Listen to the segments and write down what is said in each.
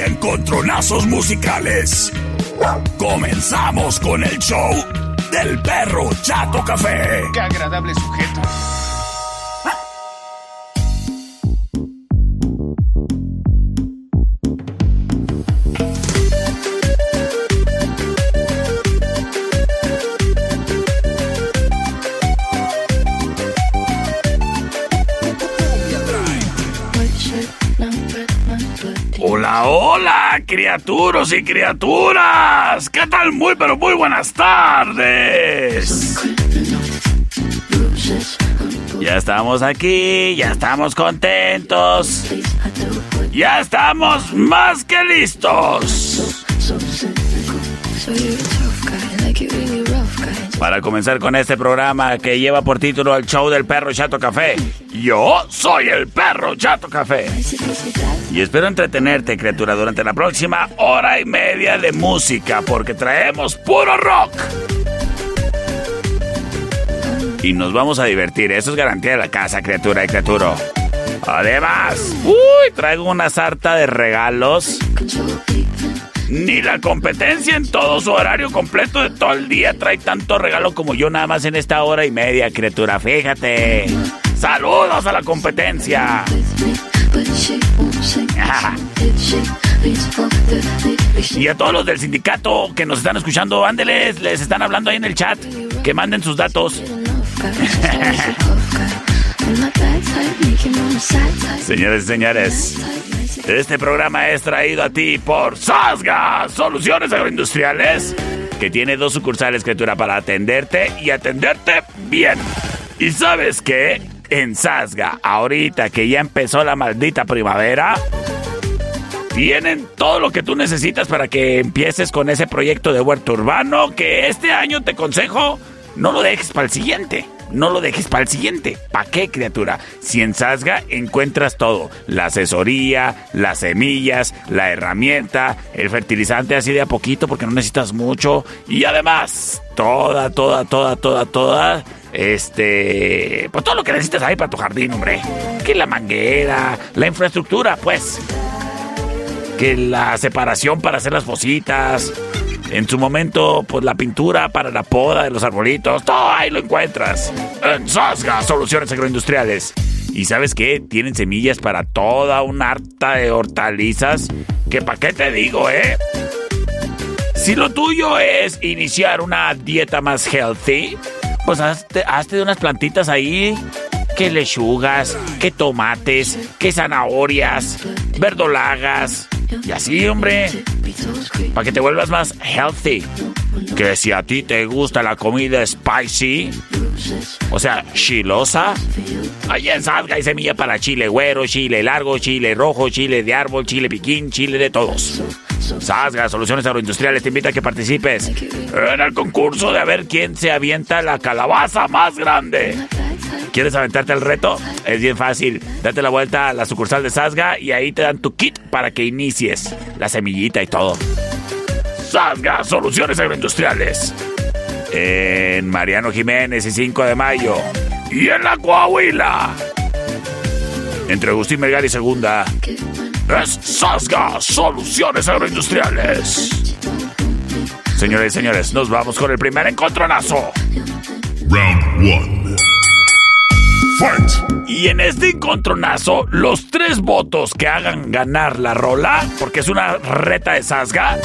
encontronazos musicales. Comenzamos con el show del perro Chato Café. Qué agradable sujeto. Hola, criaturas y criaturas. ¿Qué tal? Muy, pero muy buenas tardes. Ya estamos aquí, ya estamos contentos. Ya estamos más que listos. Para comenzar con este programa que lleva por título El Show del Perro Chato Café. Yo soy el Perro Chato Café. Y espero entretenerte, criatura, durante la próxima hora y media de música, porque traemos puro rock. Y nos vamos a divertir, eso es garantía de la casa, criatura y criatura. Además, uy, traigo una sarta de regalos. Ni la competencia en todo su horario completo de todo el día trae tanto regalo como yo nada más en esta hora y media, criatura. Fíjate. Saludos a la competencia. Y a todos los del sindicato que nos están escuchando, ándeles, les están hablando ahí en el chat. Que manden sus datos. Señores y señores, este programa es traído a ti por Sasga, Soluciones Agroindustriales, que tiene dos sucursales, criatura, para atenderte y atenderte bien. ¿Y sabes qué? En Sasga, ahorita que ya empezó la maldita primavera, tienen todo lo que tú necesitas para que empieces con ese proyecto de huerto urbano que este año te consejo no lo dejes para el siguiente. No lo dejes para el siguiente. ¿Para qué, criatura? Si en Sasga encuentras todo: la asesoría, las semillas, la herramienta, el fertilizante así de a poquito porque no necesitas mucho. Y además, toda, toda, toda, toda, toda. Este. Pues todo lo que necesitas ahí para tu jardín, hombre. Que la manguera, la infraestructura, pues. Que la separación para hacer las fositas. En su momento, pues la pintura para la poda de los arbolitos, todo ahí lo encuentras. En Sasga, Soluciones Agroindustriales. ¿Y sabes qué? Tienen semillas para toda una harta de hortalizas. Que pa' qué te digo, ¿eh? Si lo tuyo es iniciar una dieta más healthy, pues hazte, de unas plantitas ahí. Que lechugas, que tomates, que zanahorias, verdolagas. Y así, hombre. Para que te vuelvas más healthy. Que si a ti te gusta la comida spicy, o sea, chilosa, allá en Salga hay semilla para chile güero, chile largo, chile rojo, chile de árbol, chile piquín, chile de todos. Sasga, Soluciones Agroindustriales te invita a que participes en el concurso de a ver quién se avienta la calabaza más grande. ¿Quieres aventarte el reto? Es bien fácil. Date la vuelta a la sucursal de Sasga y ahí te dan tu kit para que inicies. La semillita y todo. Sasga, Soluciones Agroindustriales. En Mariano Jiménez y 5 de mayo. Y en la Coahuila. Entre Agustín Melgar y Segunda. Es Sasga, Soluciones Agroindustriales. Señores y señores, nos vamos con el primer encontronazo. Round 1. Y en este encontronazo, los tres votos que hagan ganar la rola, porque es una reta de Sasga,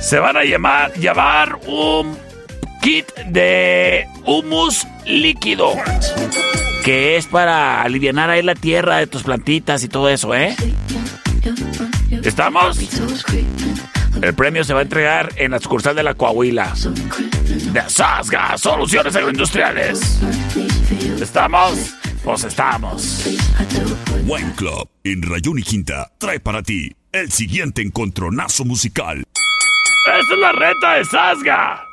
se van a llamar, llevar un kit de humus líquido. Que es para aliviar ahí la tierra de tus plantitas y todo eso, ¿eh? ¿Estamos? El premio se va a entregar en la sucursal de la Coahuila. De Sasga, Soluciones Agroindustriales. ¿Estamos? Pues estamos. Wine Club en Rayón y Quinta trae para ti el siguiente encontronazo musical. ¡Esta es la reta de Sasga!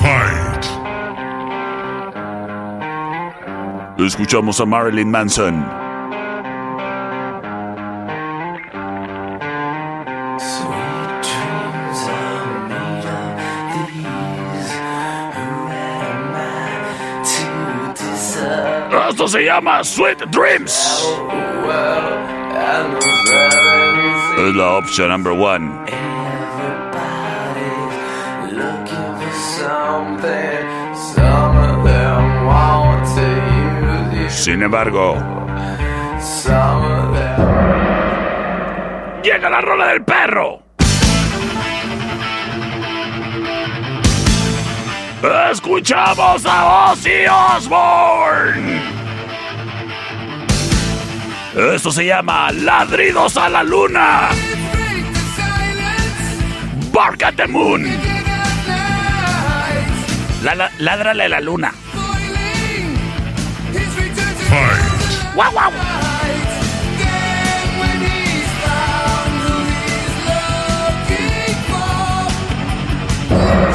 Fight. Escuchamos a Marilyn Manson. Esto se llama Sweet Dreams. Es la opción number one. Sin embargo, llega la rola del perro. Escuchamos a Ozzy Osbourne. Esto se llama Ladridos a la Luna. Bark at the Moon. La, la, ládrale a la luna. Fight. ¡Guau, guau!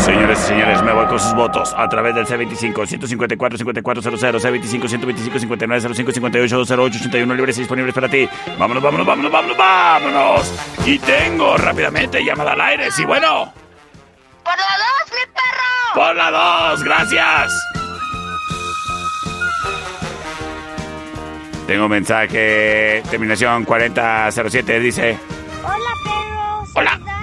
Señores y señores, me voy con sus votos a través del C25 154 5400 C25 125 59 05 58 08 81 libres y disponibles para ti. Vámonos, vámonos, vámonos, vámonos, vámonos. Y tengo rápidamente llamada al aire. Sí, bueno. ¡Por la dos, mi perro! Por la 2, gracias. Tengo un mensaje, terminación 4007, dice. Hola, perro. Hola.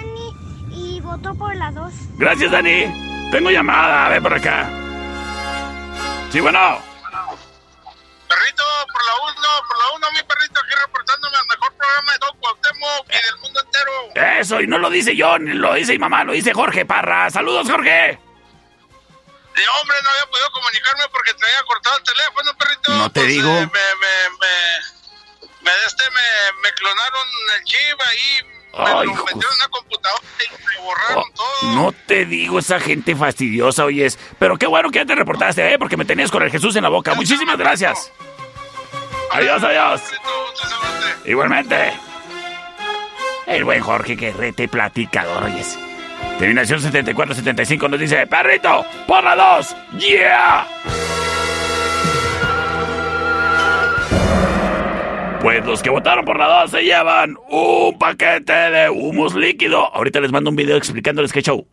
La dos. Gracias, Dani. Tengo llamada, ven por acá. Sí, bueno. Perrito, por la uno, por la uno, mi perrito, aquí reportándome al mejor programa de todo Cuauhtémoc y del mundo entero. Eso, y no lo dice yo, ni lo dice mi mamá, lo dice Jorge Parra. Saludos, Jorge. Y hombre, no había podido comunicarme porque traía cortado el teléfono, perrito. No te Pues, digo. eh, me, me, me, me, este, me, me clonaron el chip ahí, Ay, metieron en una computadora y me borraron Oh, todo. no te digo esa gente fastidiosa, oyes. Pero qué bueno que ya te reportaste, ¿eh? Porque me tenías con el Jesús en la boca. Muchísimas gracias. Adiós, adiós. Igualmente. El buen Jorge que rete platicador, oyes. Terminación 7475 nos dice, perrito, por la 2, yeah. Pues los que votaron por la 2 se llevan un paquete de humus líquido. Ahorita les mando un video explicándoles qué show.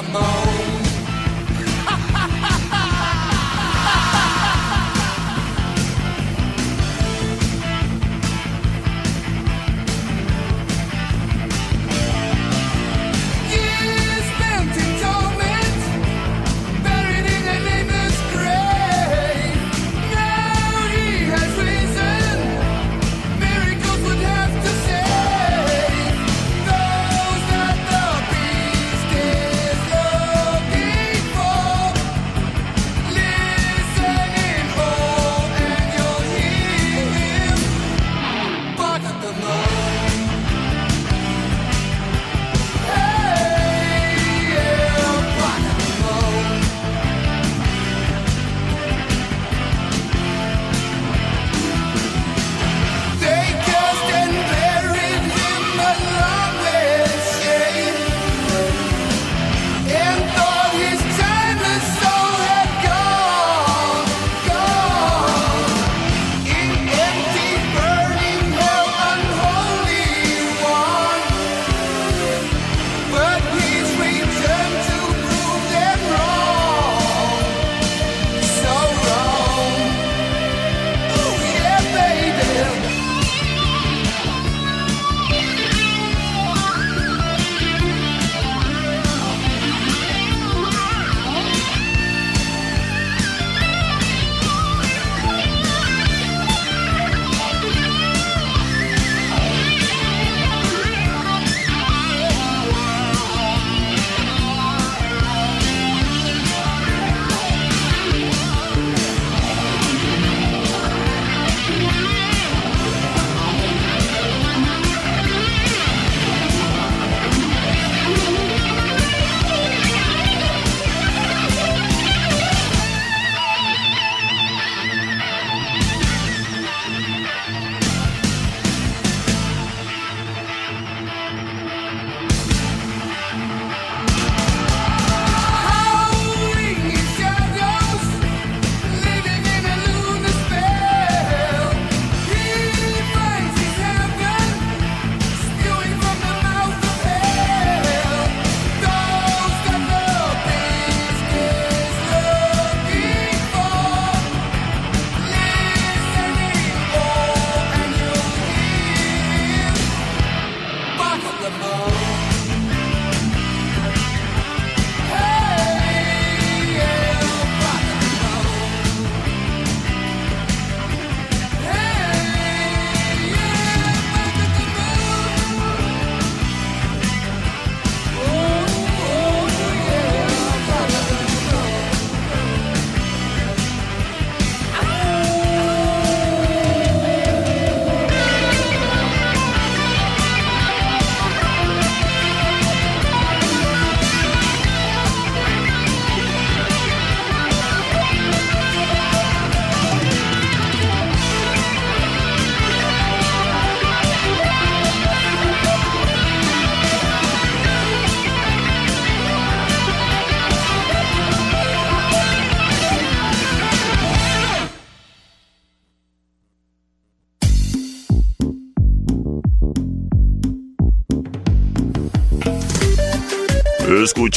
the moon.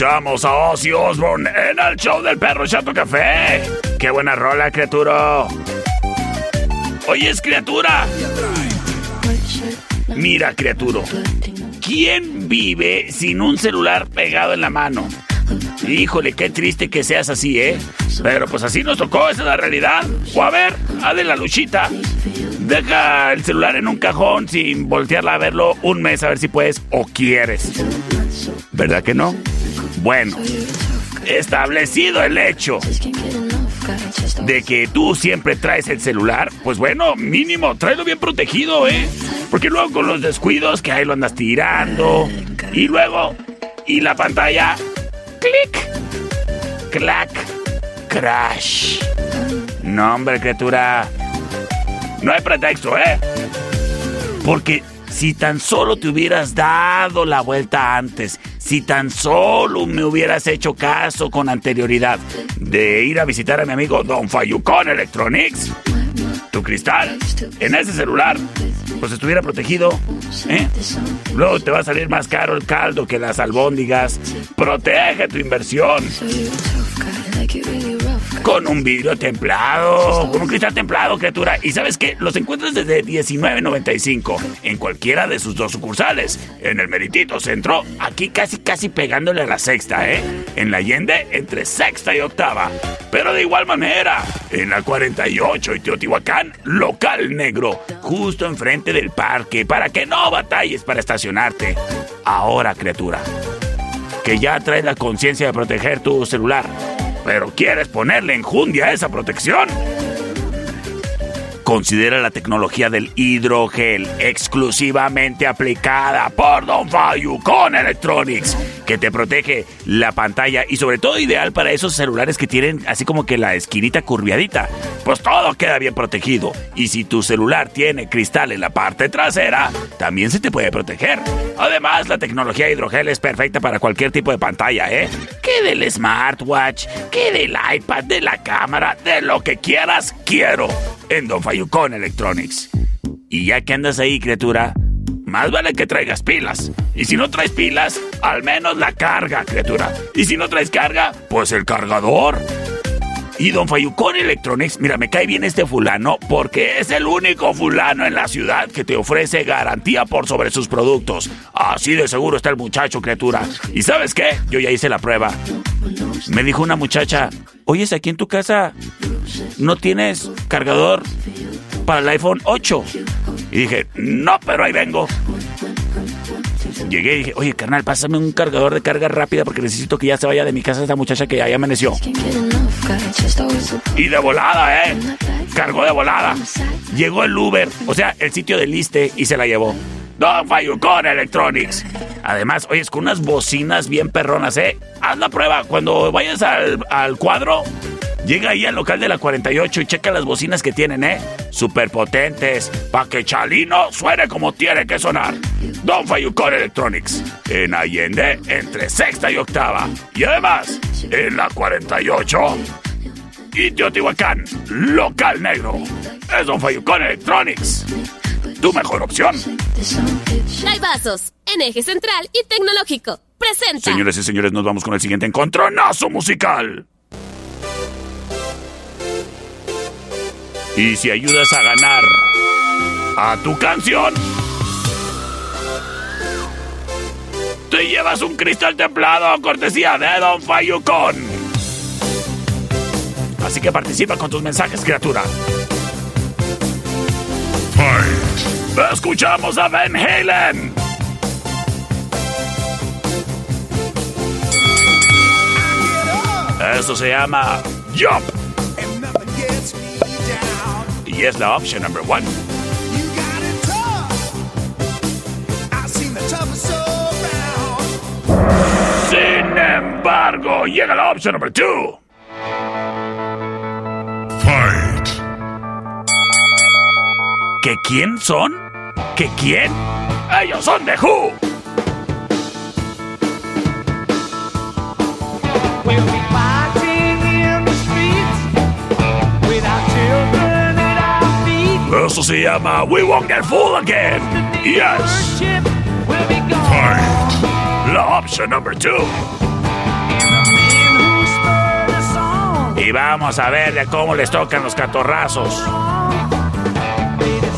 Escuchamos a Ozzy Osbourne en el show del perro Chato Café. ¡Qué buena rola, criatura! es criatura. Mira, criatura. ¿Quién vive sin un celular pegado en la mano? Híjole, qué triste que seas así, ¿eh? Pero pues así nos tocó, esa es la realidad. O a ver, hazle la luchita. Deja el celular en un cajón sin voltearla a verlo un mes a ver si puedes o quieres. ¿Verdad que no? Bueno, establecido el hecho de que tú siempre traes el celular, pues bueno, mínimo, tráelo bien protegido, ¿eh? Porque luego con los descuidos que ahí lo andas tirando. Y luego, y la pantalla, clic, clac, crash. No, hombre, criatura. No hay pretexto, ¿eh? Porque si tan solo te hubieras dado la vuelta antes, si tan solo me hubieras hecho caso con anterioridad de ir a visitar a mi amigo Don Fayucón Electronics, tu cristal en ese celular, pues estuviera protegido, ¿eh? Luego te va a salir más caro el caldo que las albóndigas. Protege tu inversión con un vidrio templado, con un cristal templado, criatura. Y sabes qué? Los encuentras desde 19.95 en cualquiera de sus dos sucursales. En el Meritito Centro, aquí casi casi pegándole a la sexta, ¿eh? En la Allende, entre sexta y octava. Pero de igual manera, en la 48 y Teotihuacán, local negro, justo enfrente del parque, para que no batalles para estacionarte. Ahora, criatura, que ya traes la conciencia de proteger tu celular pero quieres ponerle enjundia a esa protección. Considera la tecnología del hidrogel exclusivamente aplicada por Don con Electronics, que te protege la pantalla y sobre todo ideal para esos celulares que tienen así como que la esquinita curviadita. Pues todo queda bien protegido y si tu celular tiene cristal en la parte trasera, también se te puede proteger. Además, la tecnología hidrogel es perfecta para cualquier tipo de pantalla, ¿eh? Que del smartwatch, que del iPad, de la cámara, de lo que quieras, quiero en Don Electronics. Y ya que andas ahí, criatura, más vale que traigas pilas. Y si no traes pilas, al menos la carga, criatura. Y si no traes carga, pues el cargador. Y don Fayucón Electronics, mira, me cae bien este fulano porque es el único fulano en la ciudad que te ofrece garantía por sobre sus productos. Así de seguro está el muchacho, criatura. ¿Y sabes qué? Yo ya hice la prueba. Me dijo una muchacha, oyes, aquí en tu casa no tienes cargador para el iPhone 8. Y dije, no, pero ahí vengo. Llegué y dije, oye, carnal, pásame un cargador de carga rápida porque necesito que ya se vaya de mi casa esta muchacha que ya amaneció. Y de volada, ¿eh? Cargó de volada. Llegó el Uber, o sea, el sitio del liste y se la llevó. Don con Electronics. Además, oye, es con unas bocinas bien perronas, ¿eh? Haz la prueba. Cuando vayas al, al cuadro, Llega ahí al local de la 48 y checa las bocinas que tienen, ¿eh? Super potentes, pa' que Chalino suene como tiene que sonar. Don Fayucón Electronics, en Allende, entre sexta y octava. Y además, en la 48 y Teotihuacán, local negro. Es Don Fayucón Electronics. Tu mejor opción. Hay vasos en eje central y tecnológico. Presenta. Señores y señores, nos vamos con el siguiente encontronazo musical. Y si ayudas a ganar a tu canción, te llevas un cristal templado a cortesía de Don Fayucon. Así que participa con tus mensajes, criatura. Fight. Escuchamos a Van Halen. Eso se llama Jump. Y es la opción number one. Sin embargo, llega la opción number two. Fight. ¿Que quién son? ¿Que quién? Ellos son de Who. Eso se llama We Won't Get Fooled Again. Yes. Fight. La option number two. Y vamos a ver de cómo les tocan los catorrazos.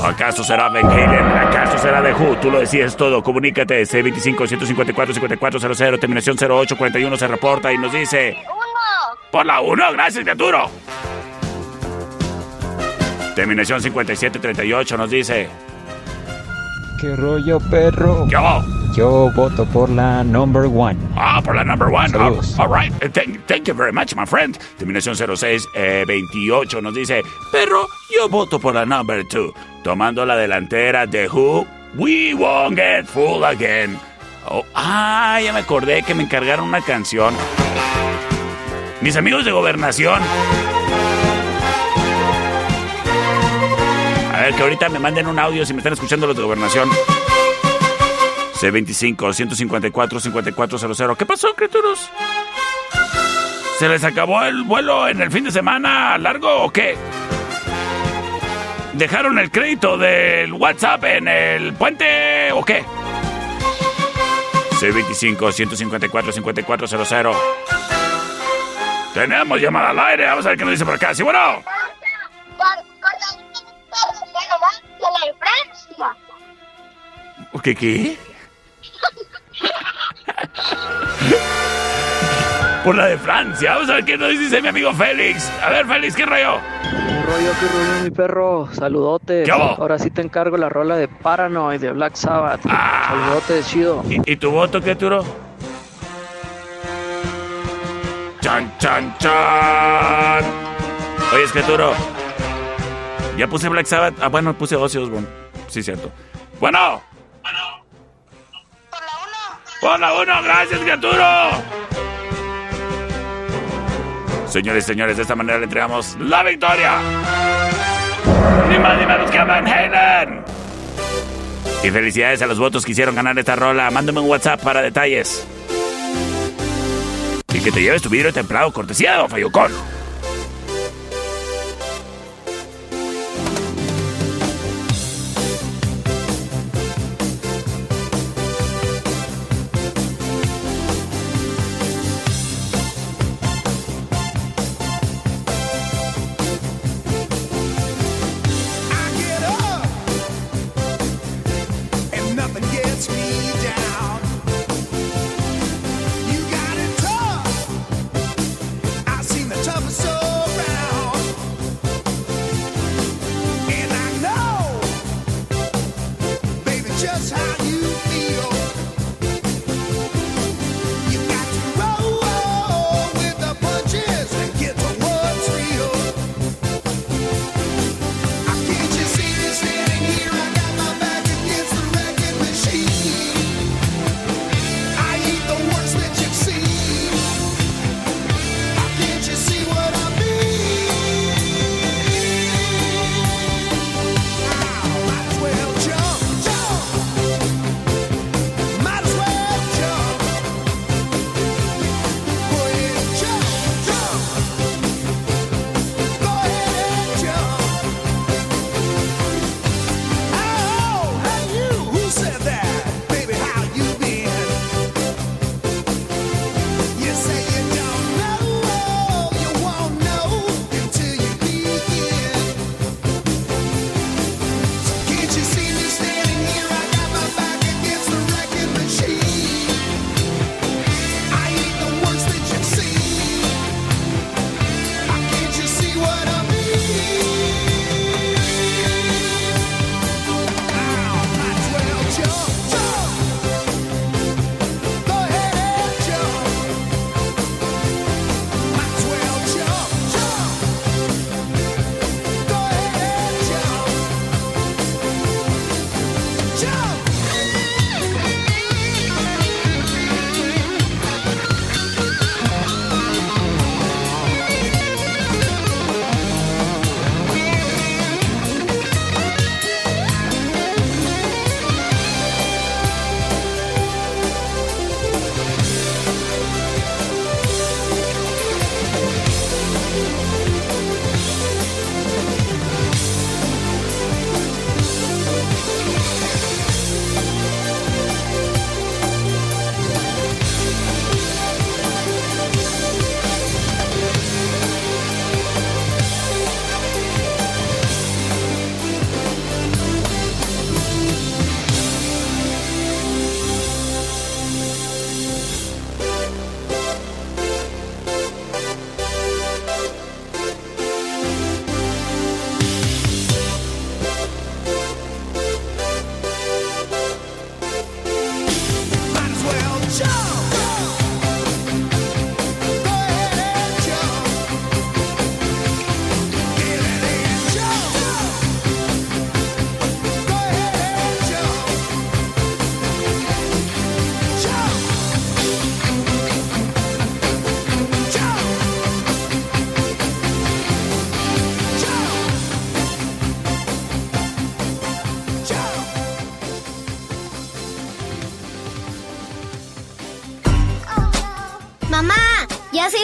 ¿Acaso será Ben Halen? ¿Acaso será The Who? Tú lo decías todo. Comunícate. C25-154-5400, terminación 0841 se reporta y nos dice... Uno. Por la 1, gracias, criatura. Terminación 5738 nos dice... ¿Qué rollo, perro? ¿Qué hago? Yo voto por la number one. Ah, por la number one. Ah, all right. Eh, Thank, thank you very much, my friend. Terminación 0628 nos dice, pero yo voto por la number two. Tomando la delantera de Who, we won't get full again. Oh, ah, ya me acordé que me encargaron una canción. Mis amigos de gobernación. Ver, que ahorita me manden un audio si me están escuchando los de gobernación. C25-154-5400. ¿Qué pasó, criaturas? ¿Se les acabó el vuelo en el fin de semana largo o qué? ¿Dejaron el crédito del WhatsApp en el puente o qué? C25-154-5400. Tenemos llamada al aire. Vamos a ver qué nos dice por acá. Sí, bueno. ¿Qué qué? Por la de Francia. Vamos a ver qué nos dice mi amigo Félix. A ver, Félix, ¿qué rollo? ¿Qué rollo, qué rollo, mi perro? Saludote. ¿Qué? Ahora sí te encargo la rola de Paranoid de Black Sabbath. Ah. Saludote chido. ¿Y, y tu voto qué, Turo? ¡Chan, chan, chan! Oye, es que Turo. Ya puse Black Sabbath. Ah, bueno, puse Ozzy Osbourne. Sí, cierto. Bueno. Por la uno, gracias, criatura. Señores y señores, de esta manera le entregamos la victoria. Ni más ni menos que a Van Halen. Y felicidades a los votos que hicieron ganar esta rola. Mándame un WhatsApp para detalles. Y que te lleves tu vidrio templado, cortesía de Don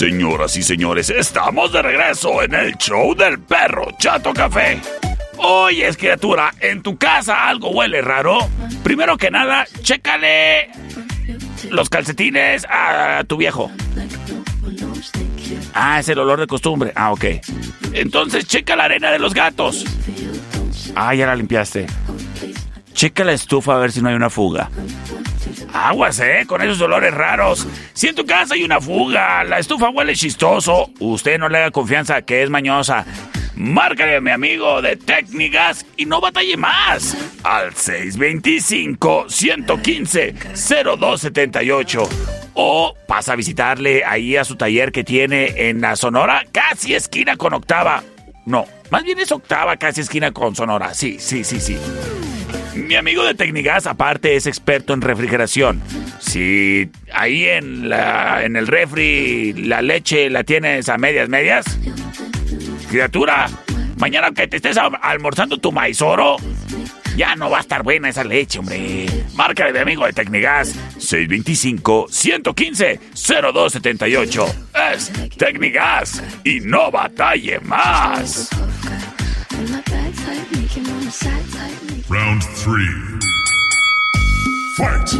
Señoras y señores, estamos de regreso en el show del perro Chato Café. Oyes, criatura, en tu casa algo huele raro. Primero que nada, chécale los calcetines a tu viejo. Ah, es el olor de costumbre. Ah, ok. Entonces checa la arena de los gatos. Ah, ya la limpiaste. Checa la estufa a ver si no hay una fuga. Aguas, eh, con esos olores raros. Si en tu casa hay una fuga, la estufa huele chistoso, usted no le haga confianza que es mañosa. Márcale a mi amigo de técnicas y no batalle más. Al 625-115-0278. O pasa a visitarle ahí a su taller que tiene en la Sonora, casi esquina con octava. No, más bien es octava, casi esquina con Sonora. Sí, sí, sí, sí. Mi amigo de Tecnigas, aparte, es experto en refrigeración. Si ahí en, la, en el refri la leche la tienes a medias, medias. Criatura, mañana que te estés al- almorzando tu maizoro, ya no va a estar buena esa leche, hombre. Márcale de amigo de Tecnigas. 625-115-0278. Es Tecnigas y no batalle más. Round 3. Fight.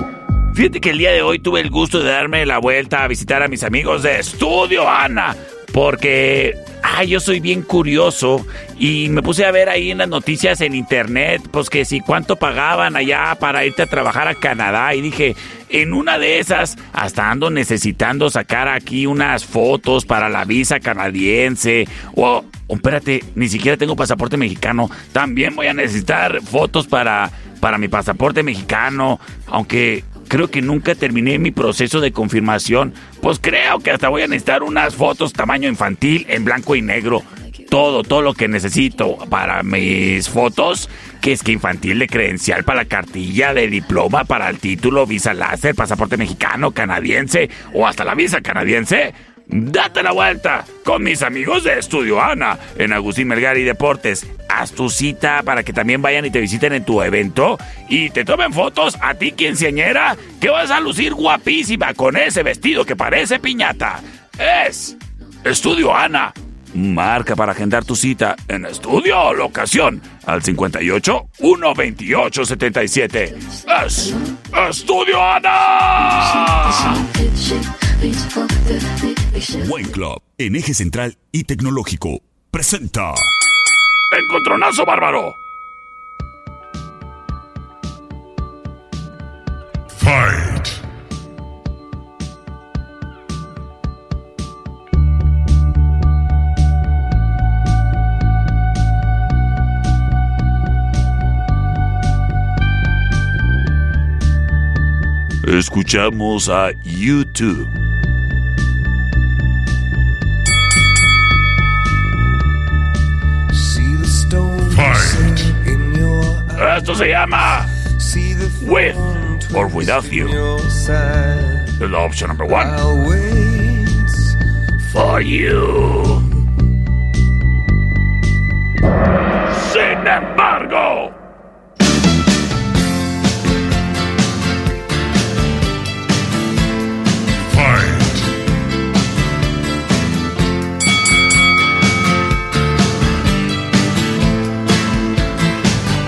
Fíjate que el día de hoy tuve el gusto de darme la vuelta a visitar a mis amigos de Estudio Ana. Porque, ay, yo soy bien curioso y me puse a ver ahí en las noticias en internet, pues que si cuánto pagaban allá para irte a trabajar a Canadá. Y dije, en una de esas, hasta ando necesitando sacar aquí unas fotos para la visa canadiense. O, o espérate, ni siquiera tengo pasaporte mexicano. También voy a necesitar fotos para, para mi pasaporte mexicano. Aunque creo que nunca terminé mi proceso de confirmación. Pues creo que hasta voy a necesitar unas fotos tamaño infantil en blanco y negro. Todo, todo lo que necesito para mis fotos, que es que infantil de credencial para la cartilla de diploma, para el título, visa láser, pasaporte mexicano, canadiense o hasta la visa canadiense. Date la vuelta con mis amigos de Estudio Ana en Agustín Melgar y Deportes. Haz tu cita para que también vayan y te visiten en tu evento y te tomen fotos a ti quinceañera que vas a lucir guapísima con ese vestido que parece piñata. Es Estudio Ana. Marca para agendar tu cita en estudio o locación al 58 128 77. Es Estudio Ana. Buen Club, en eje central y tecnológico, presenta. Encontronazo bárbaro. Fight. Escuchamos a YouTube. See the stone Fight. in your eye. Esto se llama See the With thorn or Without twist You. in your side. La opción number one. I'll wait. For you. Sin embargo.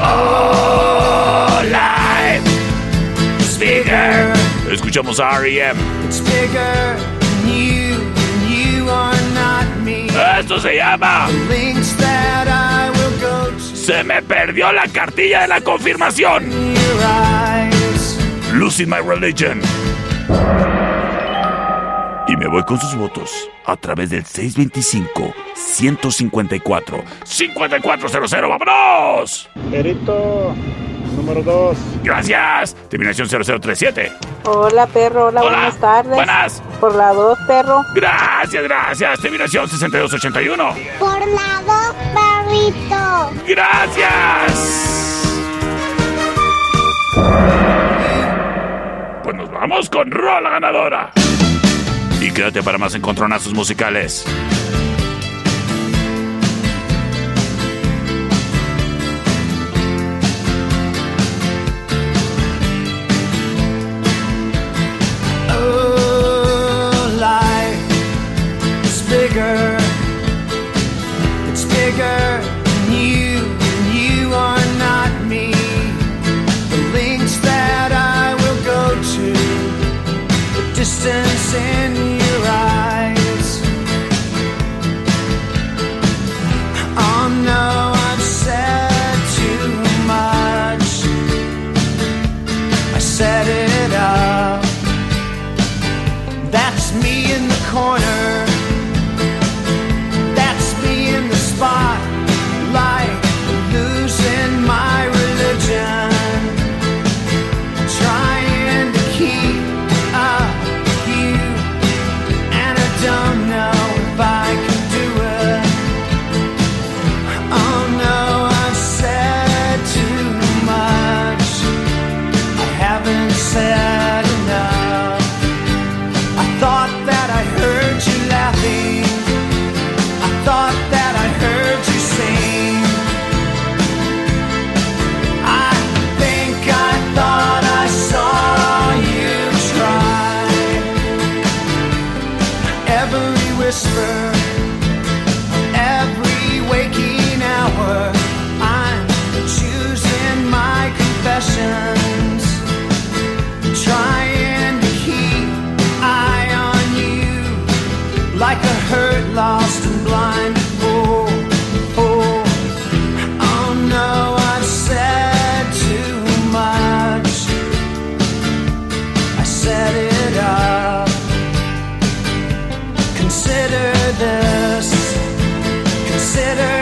Oh, live. Speaker. Escuchamos a R.E.M. It's bigger than you, and you are not me. Esto se llama Links that I will go to Se me perdió la cartilla de la confirmación. Losing My Religion. Me voy con sus votos a través del 625-154-5400. ¡Vámonos! Perito, número 2. Gracias. Terminación 0037. Hola, perro. Hola, buenas tardes. Buenas. Por la 2, perro. Gracias, gracias. Terminación 6281. Por la 2, perrito. Gracias. Pues nos vamos con Rola Ganadora y quédate para más encontronazos musicales. Consider this. Consider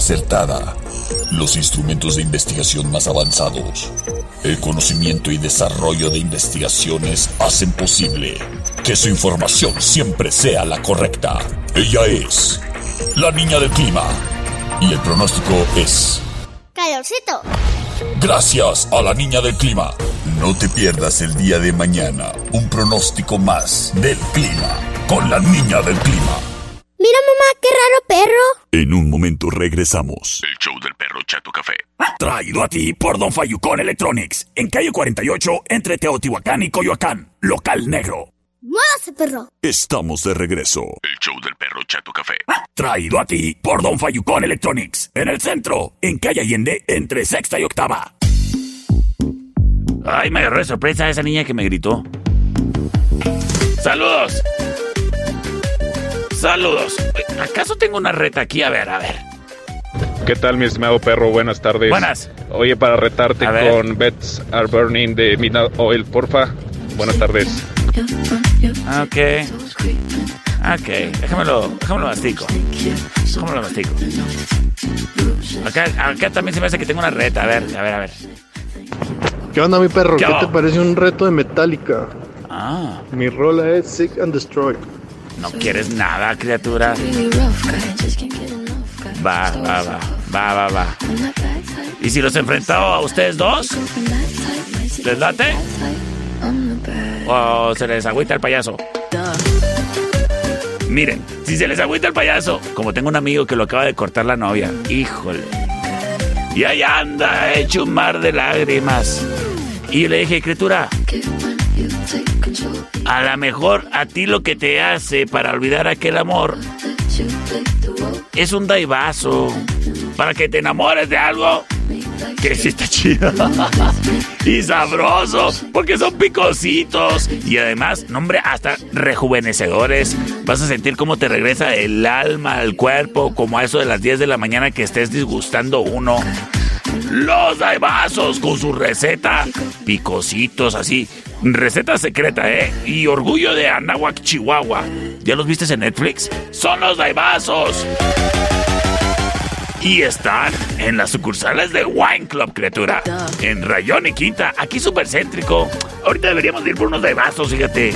acertada, los instrumentos de investigación más avanzados, el conocimiento y desarrollo de investigaciones hacen posible que su información siempre sea la correcta. Ella es la niña del clima y el pronóstico es... Calorcito. Gracias a la niña del clima. No te pierdas el día de mañana un pronóstico más del clima con la niña del clima. Mira, mamá, qué raro perro. En un momento regresamos. El show del perro Chato Café. Traído a ti por Don Fayucón Electronics. En calle 48, entre Teotihuacán y Coyoacán. Local negro. Muévase, perro. Estamos de regreso. El show del perro Chato Café. Traído a ti por Don Fayucón Electronics. En el centro, en calle Allende, entre sexta y octava. Ay, me agarró de sorpresa esa niña que me gritó. ¡Saludos! ¡Saludos! ¿Acaso tengo una reta aquí? A ver, a ver. ¿Qué tal, mi estimado perro? Buenas tardes. Buenas. Oye, para retarte con Bets Are Burning de Midnight Oil, porfa. Buenas tardes. Ok. Ok, déjamelo, déjamelo mastico. Déjamelo mastico. Acá, acá también se me hace que tengo una reta. A ver, a ver, a ver. ¿Qué onda, mi perro? ¿Qué ¿Qué, te parece un reto de Metallica? Ah, Mi rola es Sick and Destroy. No quieres nada, criatura. Va, va, va, va, va, va. ¿Y si los enfrentaba a ustedes dos? ¿Les late? ¿O se les agüita el payaso? Miren, si se les agüita el payaso, como tengo un amigo que lo acaba de cortar la novia, híjole. Y ahí anda, hecho un mar de lágrimas. Y le dije, criatura, a lo mejor a ti lo que te hace para olvidar aquel amor es un daivazo. Para que te enamores de algo que sí está chido. y sabroso. Porque son picositos. Y además, nombre, hasta rejuvenecedores. Vas a sentir cómo te regresa el alma al cuerpo. Como a eso de las 10 de la mañana que estés disgustando uno. Los daibazos con su receta. Picositos así. Receta secreta, ¿eh? Y orgullo de Anáhuac, Chihuahua. ¿Ya los viste en Netflix? Son los daibazos. Y están en las sucursales de Wine Club, criatura. En Rayón y Quinta, aquí súper céntrico. Ahorita deberíamos ir por unos daibazos, fíjate.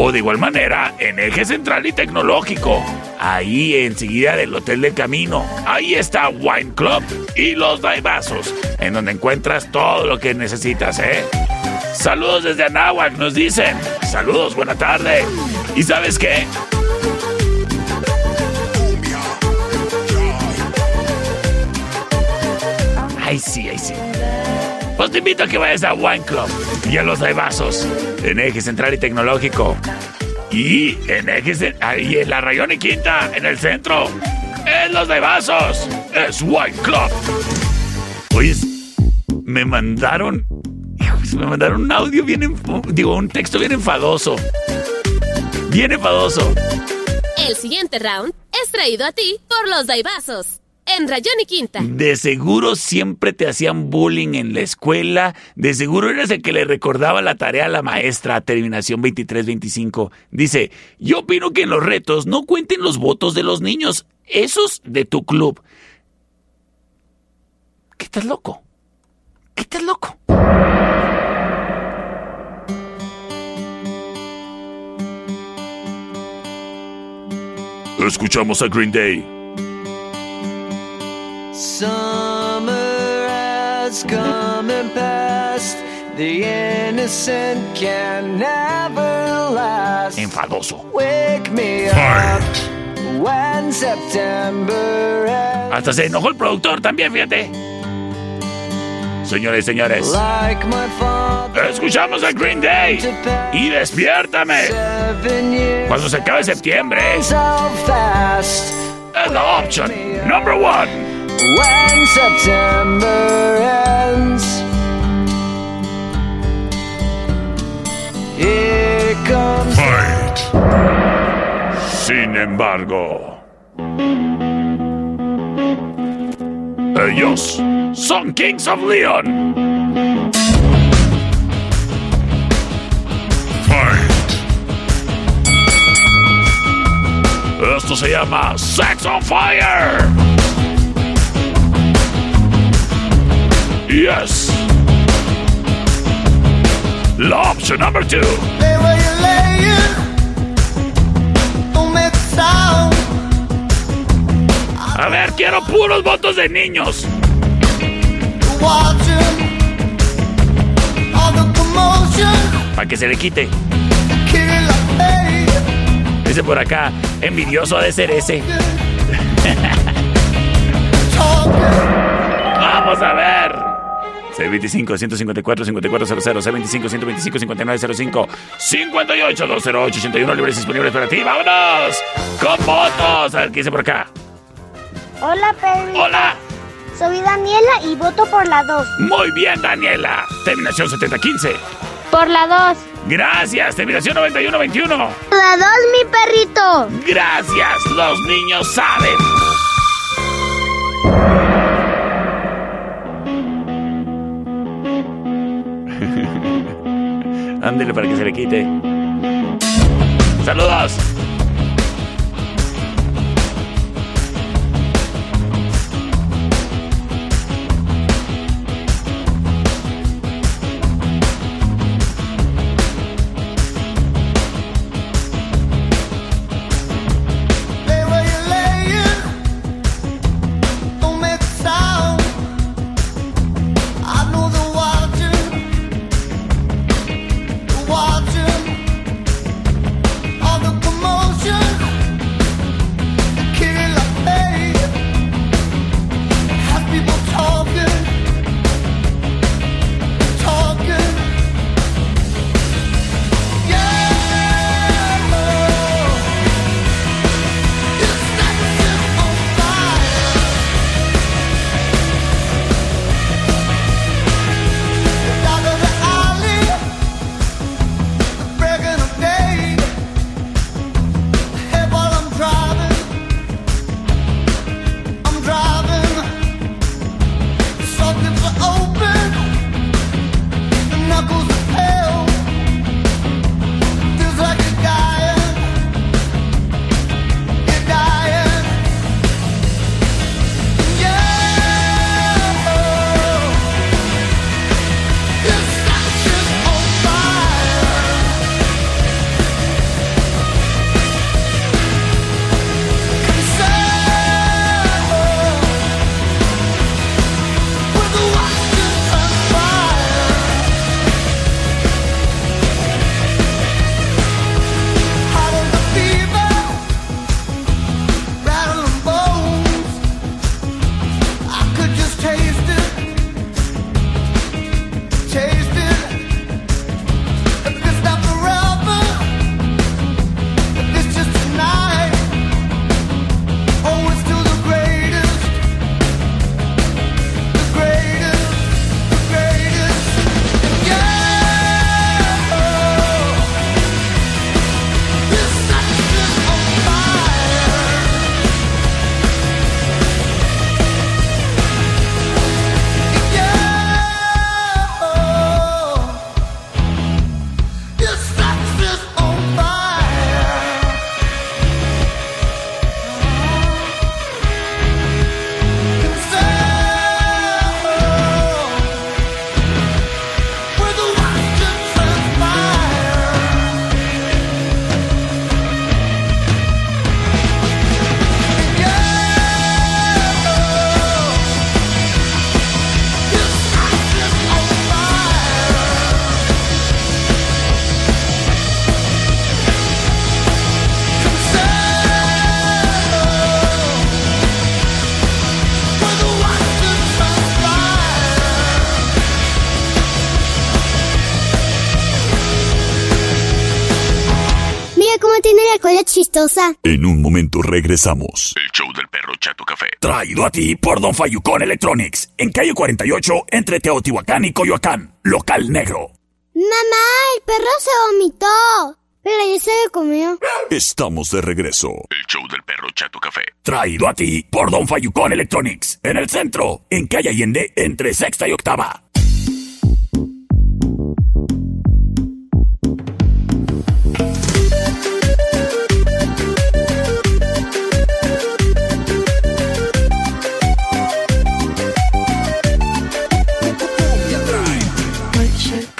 O de igual manera, en Eje Central y Tecnológico. Ahí enseguida del Hotel del Camino. Ahí está Wine Club y los daibazos. En donde encuentras todo lo que necesitas, ¿eh? Saludos desde Anáhuac, nos dicen. Saludos, buena tarde. ¿Y sabes qué? Ay, sí, ay, sí. Pues te invito a que vayas a Wine Club y a los daibazos en Eje Central y Tecnológico. Y en Eje ahí en la Rayón y Quinta, en el centro. En los daibazos. Es Wine Club. Oye, me mandaron. Me mandaron un audio bien. Digo, un texto bien enfadoso. Bien enfadoso. El siguiente round es traído a ti por los Daibazos. En Rayón y Quinta. De seguro siempre te hacían bullying en la escuela. De seguro eres el que le recordaba la tarea a la maestra. Terminación 2325. Dice, yo opino que en los retos no cuenten los votos de los niños. Esos de tu club. ¿Qué estás loco? ¿Qué estás loco? Escuchamos a Green Day. Summer has come and passed. The innocent can never last. Enfadoso. Wake me up when September ends. Hasta se enojó el productor también, fíjate. Señores y señores, Like escuchamos a Green Day y despiértame. Cuando se acabe septiembre, es la option number one. When September ends. Here comes Fight. Sin embargo, ellos son Kings of Leon. Fight, esto se llama Sex on Fire. Yes. La option number two. Lay where you're laying. Don't make a sound. A a ver, quiero puros votos de niños. Para que se le quite. Dice por acá, envidioso de ser ese. Vamos a ver. C25-154-5400, C25-125-5905, 58-208-81 libres disponibles para ti. ¡Vámonos! ¡Con votos! A ver qué dice por acá. Hola, Perry. Hola. Soy Daniela y voto por la 2. Muy bien, Daniela. Terminación 7015. Por la 2. Gracias. Terminación 9121. La 2, mi perrito. Gracias. Los niños saben. Ándele para que se le quite. Saludos. Chistosa. En un momento regresamos. El show del perro Chato Café. Traído a ti por Don Fayucón Electronics. En calle 48, entre Teotihuacán y Coyoacán. Local negro. Mamá, el perro se vomitó. Pero ya se lo comió. Estamos de regreso. El show del perro Chato Café. Traído a ti por Don Fayucón Electronics. En el centro, en calle Allende, entre sexta y octava.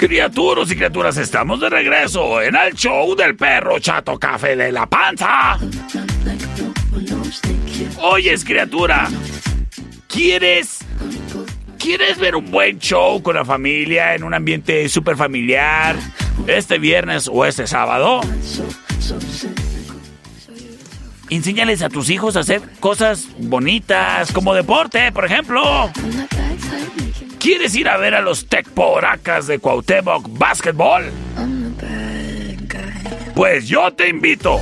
Criaturas y criaturas, estamos de regreso en el show del perro chato café de la panza. Oyes, criatura, ¿quieres ¿Quieres ver un buen show con la familia en un ambiente súper familiar este viernes o este sábado? Enséñales a tus hijos a hacer cosas bonitas, como deporte, por ejemplo. ¿Quieres ir a ver a los Tecporacas de Cuauhtémoc Basketball? Pues yo te invito.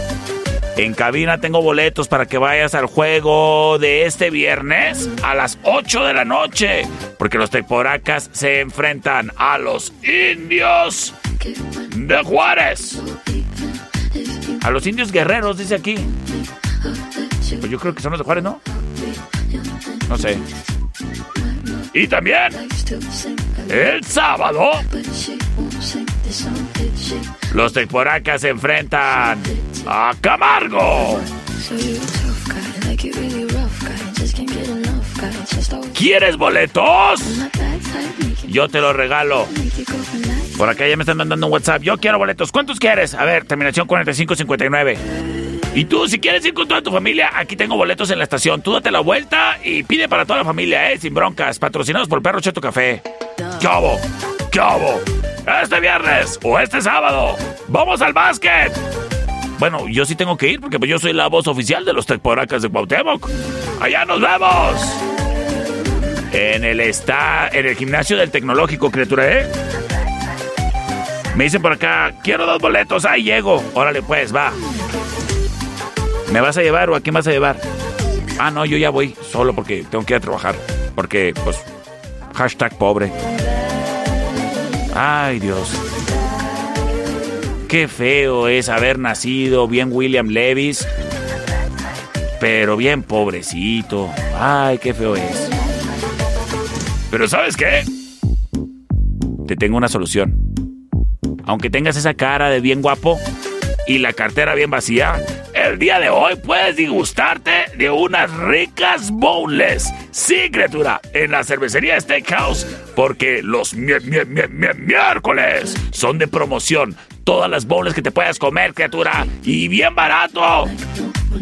En cabina tengo boletos para que vayas al juego de este viernes a las 8 de la noche. Porque los Tecporacas se enfrentan a los indios de Juárez. A los indios guerreros, dice aquí. Pues yo creo que son los de Juárez, ¿no? No sé. Y también el sábado los Tecporacas se enfrentan a Camargo. ¿Quieres boletos? Yo te los regalo. Por acá ya me están mandando un WhatsApp. Yo quiero boletos. ¿Cuántos quieres? A ver, terminación 4559. Y tú, si quieres ir con toda tu familia, aquí tengo boletos en la estación. Tú date la vuelta y pide para toda la familia, ¿eh? Sin broncas. Patrocinados por Perro Cheto Café. ¿Qué hago? ¿Qué hago? Este viernes o este sábado. ¡Vamos al básquet! Bueno, yo sí tengo que ir porque pues, yo soy la voz oficial de los Tecporacas de Cuauhtémoc. ¡Allá nos vemos! En el está en el gimnasio del tecnológico, criatura, ¿eh? Me dicen por acá, quiero dos boletos, ahí llego. Órale pues, va. ¿Me vas a llevar o a quién vas a llevar? Ah, no, yo ya voy solo porque tengo que ir a trabajar. Porque, pues, hashtag pobre. Ay, Dios. Qué feo es haber nacido bien William Levis, pero bien pobrecito. Ay, qué feo es. Pero ¿sabes qué? Te tengo una solución. Aunque tengas esa cara de bien guapo y la cartera bien vacía, el día de hoy puedes disgustarte de unas ricas bowls. Sí, criatura, en la cervecería Steakhouse, porque los miércoles son de promoción. Todas las bowls que te puedas comer, criatura, y bien barato.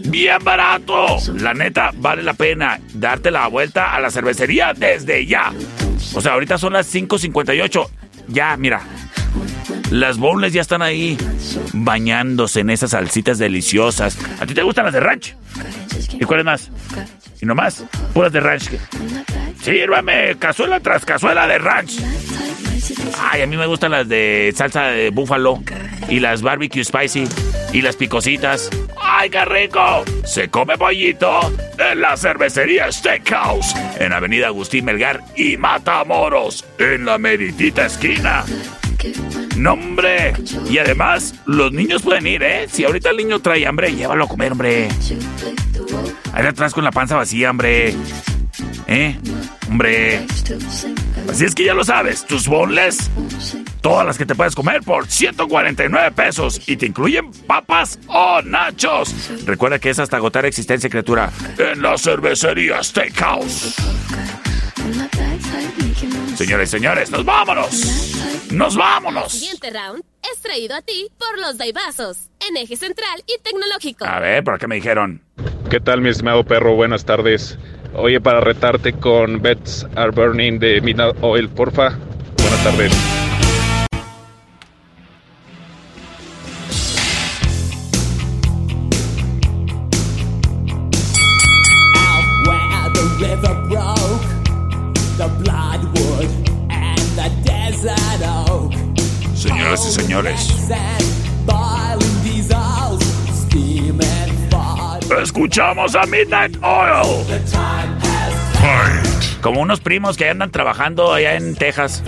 Bien barato. La neta, vale la pena darte la vuelta a la cervecería desde ya. O sea, ahorita son las 5.58. Ya, mira, las bowls ya están ahí bañándose en esas salsitas deliciosas. ¿A ti te gustan las de ranch? ¿Y cuáles más? ¿Y no más? Puras de ranch. Sírvame cazuela tras cazuela de ranch. Ay, a mí me gustan las de salsa de búfalo y las barbecue spicy y las picositas. ¡Ay, qué rico! Se come pollito en la cervecería Steakhouse en Avenida Agustín Melgar y Matamoros en la meritita esquina. ¡Nombre! Y además, los niños pueden ir, ¿eh? Si ahorita el niño trae hambre, llévalo a comer, hombre. Ahí atrás con la panza vacía, hombre. ¿Eh? Hombre. Así es que ya lo sabes, tus boneless. Todas las que te puedes comer por 149 pesos y te incluyen papas o nachos. Recuerda que es hasta agotar existencia, criatura. En la cervecería Steakhouse. Señores y señores, nos vámonos. ¡Nos vámonos! El siguiente round es traído a ti por los Daibazos, en eje central y tecnológico. A ver, ¿por qué me dijeron? ¿Qué tal, mi estimado perro? Buenas tardes. Oye, para retarte con Bets Are Burning de Midnight Oil, porfa. Buenas tardes. Señoras señores, escuchamos a Midnight Oil. Como unos primos que andan trabajando allá en Texas.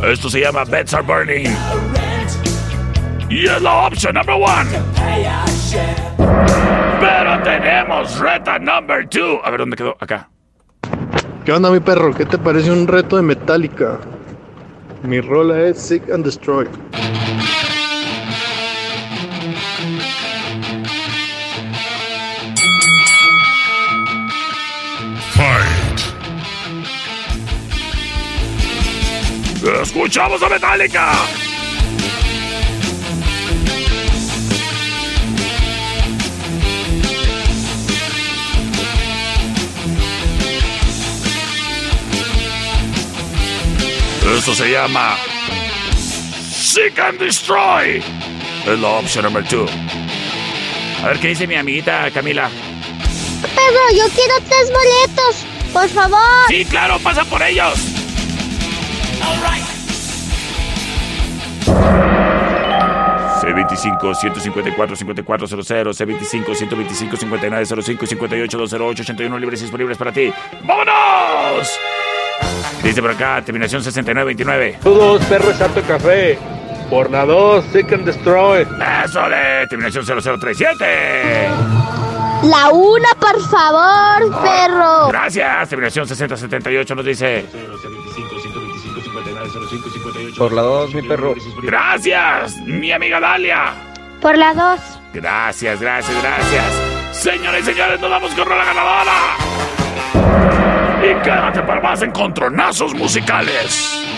Esto se llama Beds Are Burning. Y es la opción number one. Pero tenemos reta number two. A ver, ¿dónde quedó? Acá. ¿Qué onda, mi perro? ¿Qué te parece un reto de Metallica? Mi rola es Sick and Destroy. ¡Escuchamos a Metallica! Eso se llama Seek and Destroy. Es la opción número 2. A ver qué dice mi amiguita Camila. Pedro, yo quiero tres boletos. Por favor. Sí, claro, pasa por ellos. C25 154 5400 C25 125 5905 58 208 81 libres y disponibles para ti. ¡Vámonos! Dice por acá, terminación 6929. Saludos, perro Santo Café. Por la 2, Seek and Destroy. Eso de terminación 0037. La una, por favor, perro. Gracias, terminación 6078 nos dice. Por la 2, mi perro. Gracias, mi amiga Dalia. Por la dos. Gracias, gracias, gracias. Señores y señores, nos vamos con la ganadora. Y quédate para más encontronazos musicales.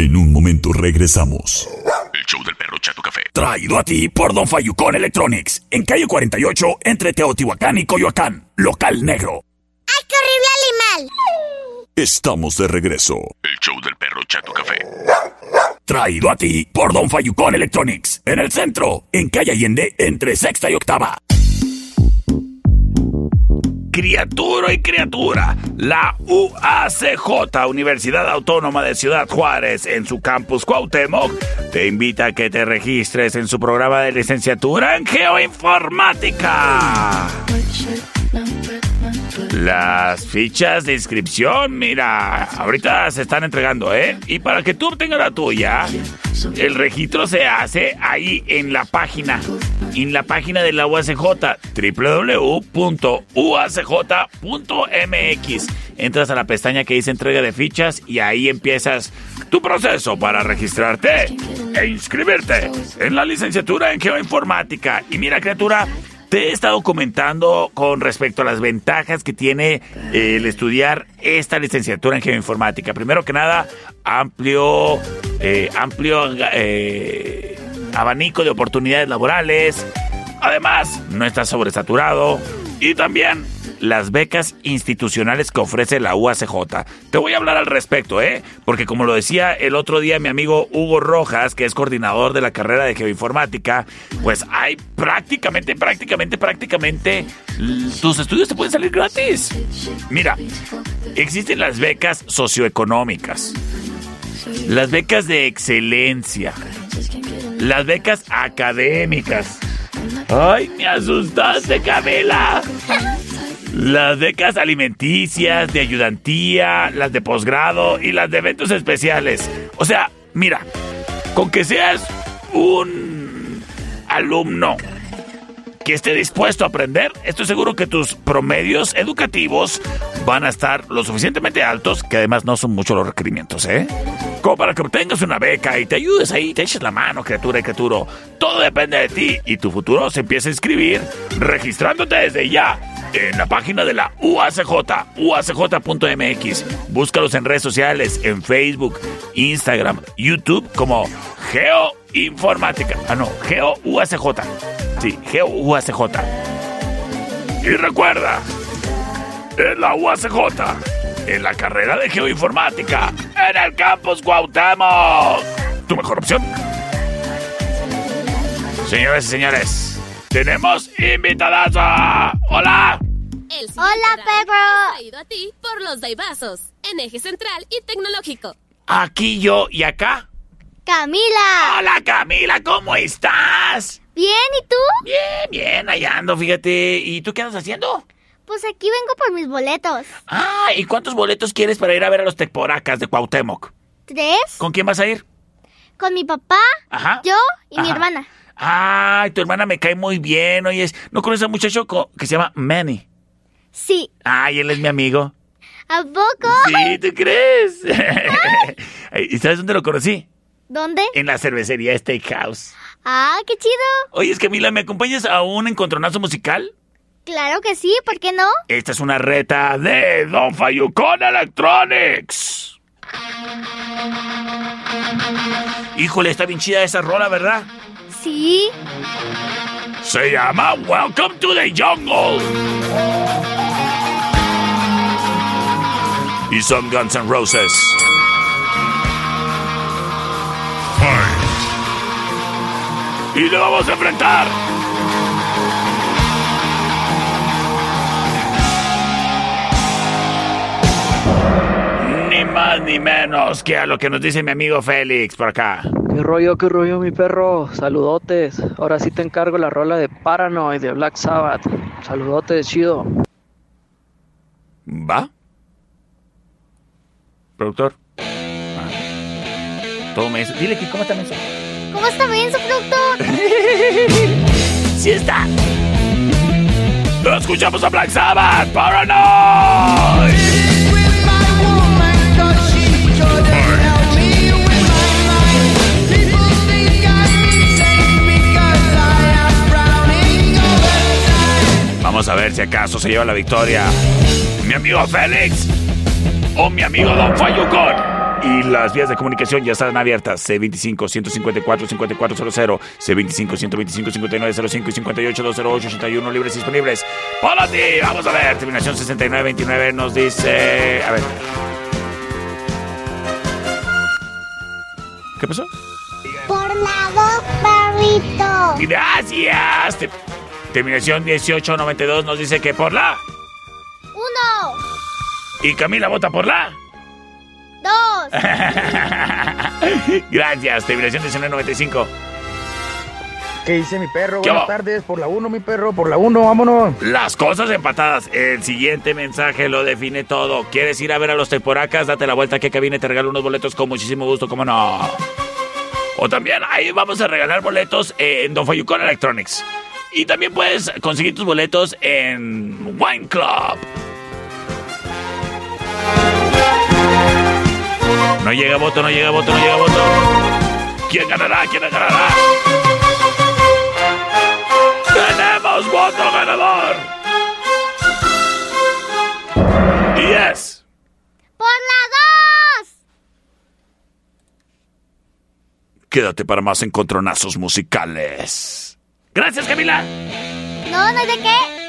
En un momento regresamos. El show del perro Chato Café. Traído a ti por Don Fayucón Electronics. En calle 48, entre Teotihuacán y Coyoacán. Local negro. ¡Ay, qué horrible animal! Estamos de regreso. El show del perro Chato Café. Traído a ti por Don Fayucón Electronics. En el centro, en calle Allende, entre sexta y octava. Criatura y criatura, la UACJ, Universidad Autónoma de Ciudad Juárez, en su campus Cuauhtémoc, te invita a que te registres en su programa de licenciatura en geoinformática. Las fichas de inscripción, mira, ahorita se están entregando, ¿eh? Y para que tú obtengas la tuya, el registro se hace ahí en la página, en la página de la UACJ, www.uacj.mx. Entras a la pestaña que dice entrega de fichas y ahí empiezas tu proceso para registrarte e inscribirte en la licenciatura en geoinformática. Y mira, criatura, te he estado comentando con respecto a las ventajas que tiene eh, el estudiar esta licenciatura en geoinformática. Primero que nada, amplio, eh, amplio eh, abanico de oportunidades laborales. Además, no estás sobresaturado. Y también las becas institucionales que ofrece la UACJ. Te voy a hablar al respecto, ¿eh? Porque como lo decía el otro día mi amigo Hugo Rojas, que es coordinador de la carrera de geoinformática, pues hay prácticamente, prácticamente, prácticamente tus estudios te pueden salir gratis. Mira, existen las becas socioeconómicas, las becas de excelencia, las becas académicas. ¡Ay, me asustaste, Camila! Las becas alimenticias, de ayudantía, las de posgrado y las de eventos especiales. O sea, mira, con que seas un alumno que esté dispuesto a aprender, estoy seguro que tus promedios educativos van a estar lo suficientemente altos, que además no son muchos los requerimientos, ¿eh? Como para que obtengas una beca y te ayudes ahí, te eches la mano, criatura y criatura. Todo depende de ti y tu futuro se empieza a inscribir registrándote desde ya en la página de la UACJ, uacj.mx. Búscalos en redes sociales, en Facebook, Instagram, YouTube como Geoinformática. Ah, no, GeoUACJ. Sí, GeoUACJ. Y recuerda, en la UACJ, en la carrera de Geoinformática, en el campus Cuauhtémoc. Tu mejor opción. Señores y señores, tenemos invitadaza. ¡Hola! Hola, perro. Traído a ti por los Daibazos, en eje central y tecnológico. Aquí yo y acá. Camila. Hola Camila, ¿cómo estás? Bien, ¿y tú? Bien, bien, allá ando, fíjate. ¿Y tú qué andas haciendo? Pues aquí vengo por mis boletos. Ah, ¿y cuántos boletos quieres para ir a ver a los Tecporacas de Cuauhtémoc? ¿Tres? ¿Con quién vas a ir? Con mi papá, Ajá. yo y mi hermana. Ay, tu hermana me cae muy bien, oye. ¿No conoces a un muchacho que se llama Manny? Sí. Ay, él es mi amigo. ¿A poco? Sí, ¿tú crees? ¿Y sabes dónde lo conocí? ¿Dónde? En la cervecería Steakhouse. Ah, qué chido. Oye, Camila, ¿me acompañas a un encontronazo musical? Claro que sí, ¿por qué no? Esta es una reta de Don Fayucón Electronics. Híjole, está bien chida esa rola, ¿verdad? Sí. Se llama Welcome to the Jungle. Y son Guns N' Roses. Y le vamos a enfrentar. Ni más ni menos que a lo que nos dice mi amigo Félix por acá. ¿Qué rollo, qué rollo, mi perro? Saludotes. Ahora sí te encargo la rola de Paranoid de Black Sabbath. Saludotes, chido. ¿Va? Productor. Todo me Dile que cómo está menso. ¿Cómo está bien su productor? sí está. Lo escuchamos a Black Sabbath. Paranoid. Vamos a ver si acaso se lleva la victoria. Mi amigo Félix. o mi amigo Don Fayucón. Y las vías de comunicación ya están abiertas. C25-154-5400, C25-125-5905 y 58-208-81 libres disponibles. ¡Para ti! Vamos a ver. Terminación 69-29 nos dice... A ver. ¿Qué pasó? Por la dos, perrito. Gracias. Te- Terminación 1892 nos dice que por la. Uno, Y Camila vota por la. Dos. Gracias. Terminación 1995. ¿Qué dice mi perro? ¿Qué Buenas va? tardes. Por la 1, mi perro. Por la 1, vámonos. Las cosas empatadas. El siguiente mensaje lo define todo. ¿Quieres ir a ver a los Temporacas? Date la vuelta que cabine te regalo unos boletos con muchísimo gusto, ¿cómo no? O también ahí vamos a regalar boletos en Don Fayucón Electronics. Y también puedes conseguir tus boletos en Wine Club. No llega voto, no llega voto, no llega voto. ¿Quién ganará? ¿Quién ganará? ¡Tenemos voto ganador! Y es... Por la dos. Quédate para más encontronazos musicales. Gracias, Camila. No, no hay de qué.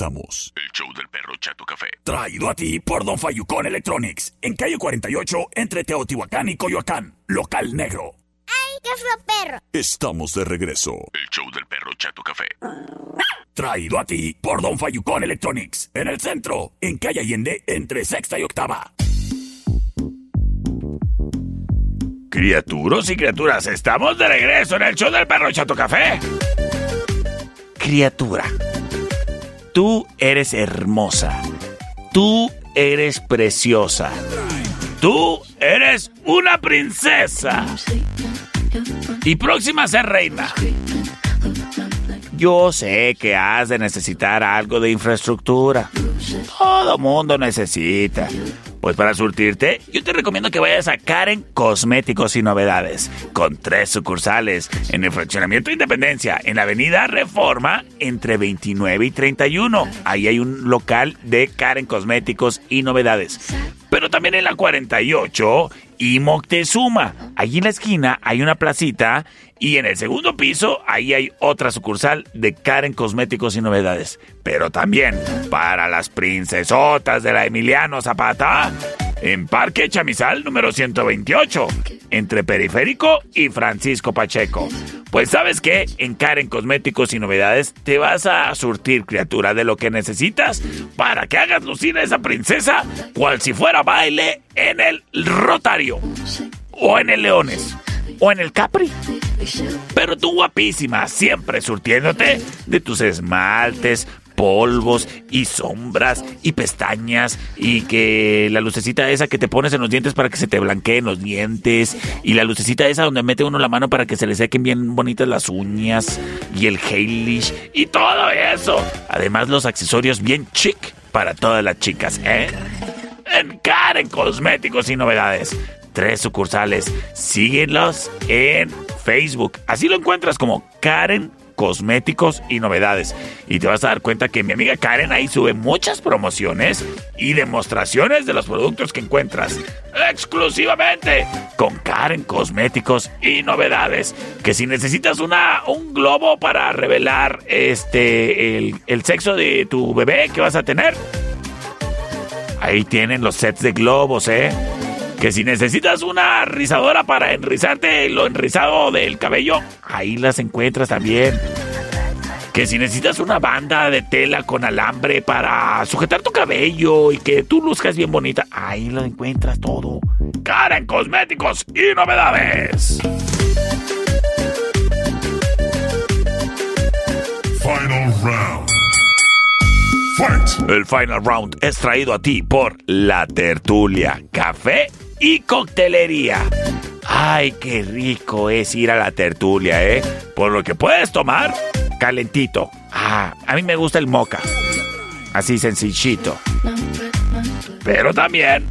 Regresamos. El show del perro Chato Café. Traído a ti por Don Fayucón Electronics. En calle 48, entre Teotihuacán y Coyoacán. Local negro. ¡Ay, qué perro! Estamos de regreso. El show del perro Chato Café. Traído a ti por Don Fayucón Electronics. En el centro, en calle Allende, entre sexta y octava. Criaturos y criaturas, estamos de regreso en el show del perro Chato Café. Criatura, tú eres hermosa. Tú eres preciosa. Tú eres una princesa. Y próxima a ser reina. Yo sé que has de necesitar algo de infraestructura. Todo mundo necesita. Pues para surtirte, yo te recomiendo que vayas a Karen Cosméticos y Novedades, con tres sucursales en el fraccionamiento Independencia, en la avenida Reforma, entre 29 y 31. Ahí hay un local de Karen Cosméticos y Novedades. Pero también en la 48 y Moctezuma. Allí en la esquina hay una placita y en el segundo piso ahí hay otra sucursal de Karen Cosméticos y Novedades. Pero también para las princesotas de la Emiliano Zapata en Parque Chamizal número 128, entre Periférico y Francisco Pacheco. Pues sabes que en Karen Cosméticos y Novedades te vas a surtir criatura de lo que necesitas para que hagas lucir a esa princesa cual si fuera baile en el Rotario o en el Leones o en el Capri. Pero tú guapísima, siempre surtiéndote de tus esmaltes, polvos y sombras y pestañas y que la lucecita esa que te pones en los dientes para que se te blanqueen los dientes y la lucecita esa donde mete uno la mano para que se le sequen bien bonitas las uñas y el Heilish y todo eso. Además los accesorios bien chic para todas las chicas, ¿eh? En Karen Cosméticos y Novedades. Tres sucursales. Síguelos en Facebook. Así lo encuentras como Karen cosméticos y novedades. Y te vas a dar cuenta que mi amiga Karen ahí sube muchas promociones y demostraciones de los productos que encuentras exclusivamente con Karen Cosméticos y Novedades. Que si necesitas una, un globo para revelar este el, el sexo de tu bebé que vas a tener, ahí tienen los sets de globos, ¿eh? Que si necesitas una rizadora para enrizarte lo enrizado del cabello, ahí las encuentras también. Que si necesitas una banda de tela con alambre para sujetar tu cabello y que tú luzcas bien bonita, ahí lo encuentras todo. Karen Cosméticos y Novedades. Final round. El final round es traído a ti por La Tertulia, Café y Coctelería. Ay, qué rico es ir a la tertulia, ¿eh? Por lo que puedes tomar calentito. Ah, a mí me gusta el moca. Así sencillito. Pero también,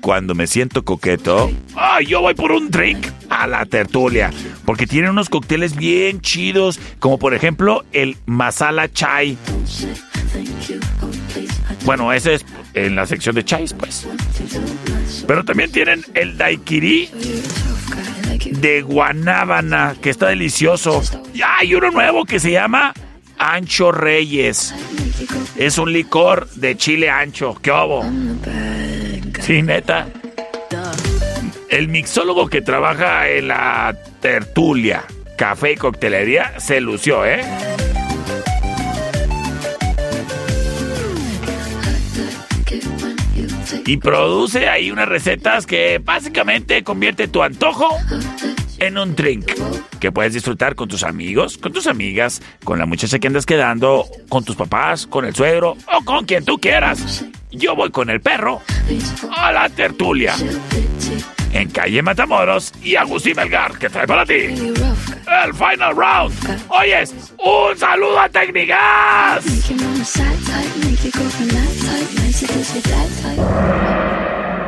cuando me siento coqueto, ay, yo voy por un drink a la tertulia. Porque tienen unos cócteles bien chidos, como por ejemplo el masala chai. Bueno, ese es en la sección de chais, pues. Pero también tienen el daiquiri de guanábana, que está delicioso. Y hay uno nuevo que se llama Ancho Reyes. Es un licor de chile ancho. ¿Qué obo? Sí, neta. El mixólogo que trabaja en la tertulia, café y coctelería, se lució, ¿eh? Y produce ahí unas recetas que básicamente convierte tu antojo en un drink que puedes disfrutar con tus amigos, con tus amigas, con la muchacha que andas quedando, con tus papás, con el suegro o con quien tú quieras. Yo voy con el perro a la tertulia. En calle Matamoros y Agustín Melgar, que trae para ti el final round. Oyes, un saludo a Técnicas.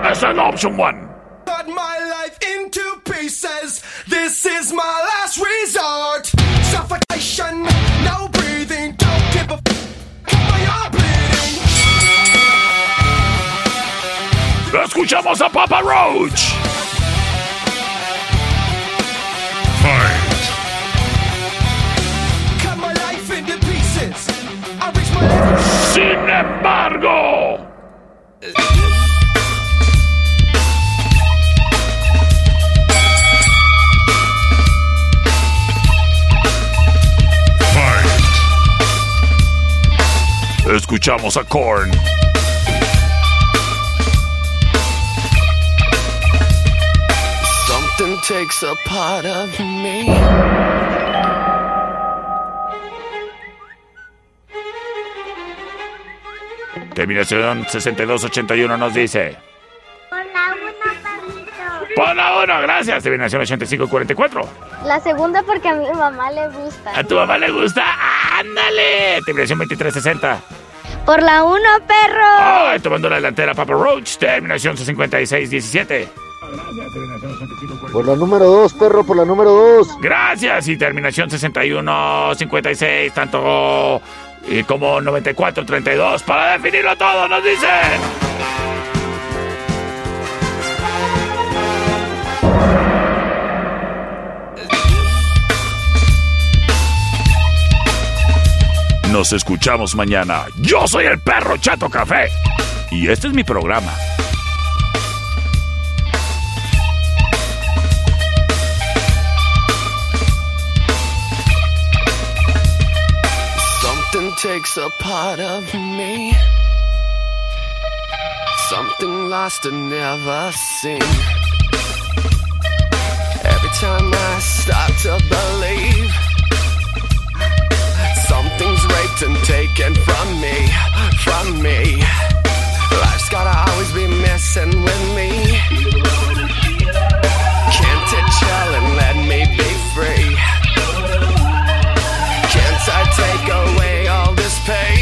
Esa an option one. Cut my life into pieces. This is my last resort. Suffocation, no breathing. Don't give a f- bleeding. Escuchamos a Papa Roach. Cut my life into pieces. I'll be my life Escuchamos a Korn. Something takes a part of me. Terminación 6281 nos dice. Por la uno, perrito. Por la 1, gracias. Terminación 8544. La segunda porque a mi mamá le gusta. ¿A tu mamá le gusta? ¡Ándale! Terminación 2360. Por la 1, perro. Ay, tomando la delantera Papa Roach. Terminación 5617. Por la número 2, perro, por la número 2. Gracias. Y terminación 6156. Tanto y como 9432. Para definirlo todo, nos dice. Nos escuchamos mañana. Yo soy el perro Chato Café. Y este es mi programa. Something takes a part of me. Something lost and never seen. Every time I start to believe taken from me, from me. Life's gotta always be messing with me. Can't it chill and let me be free? Can't I take away all this pain?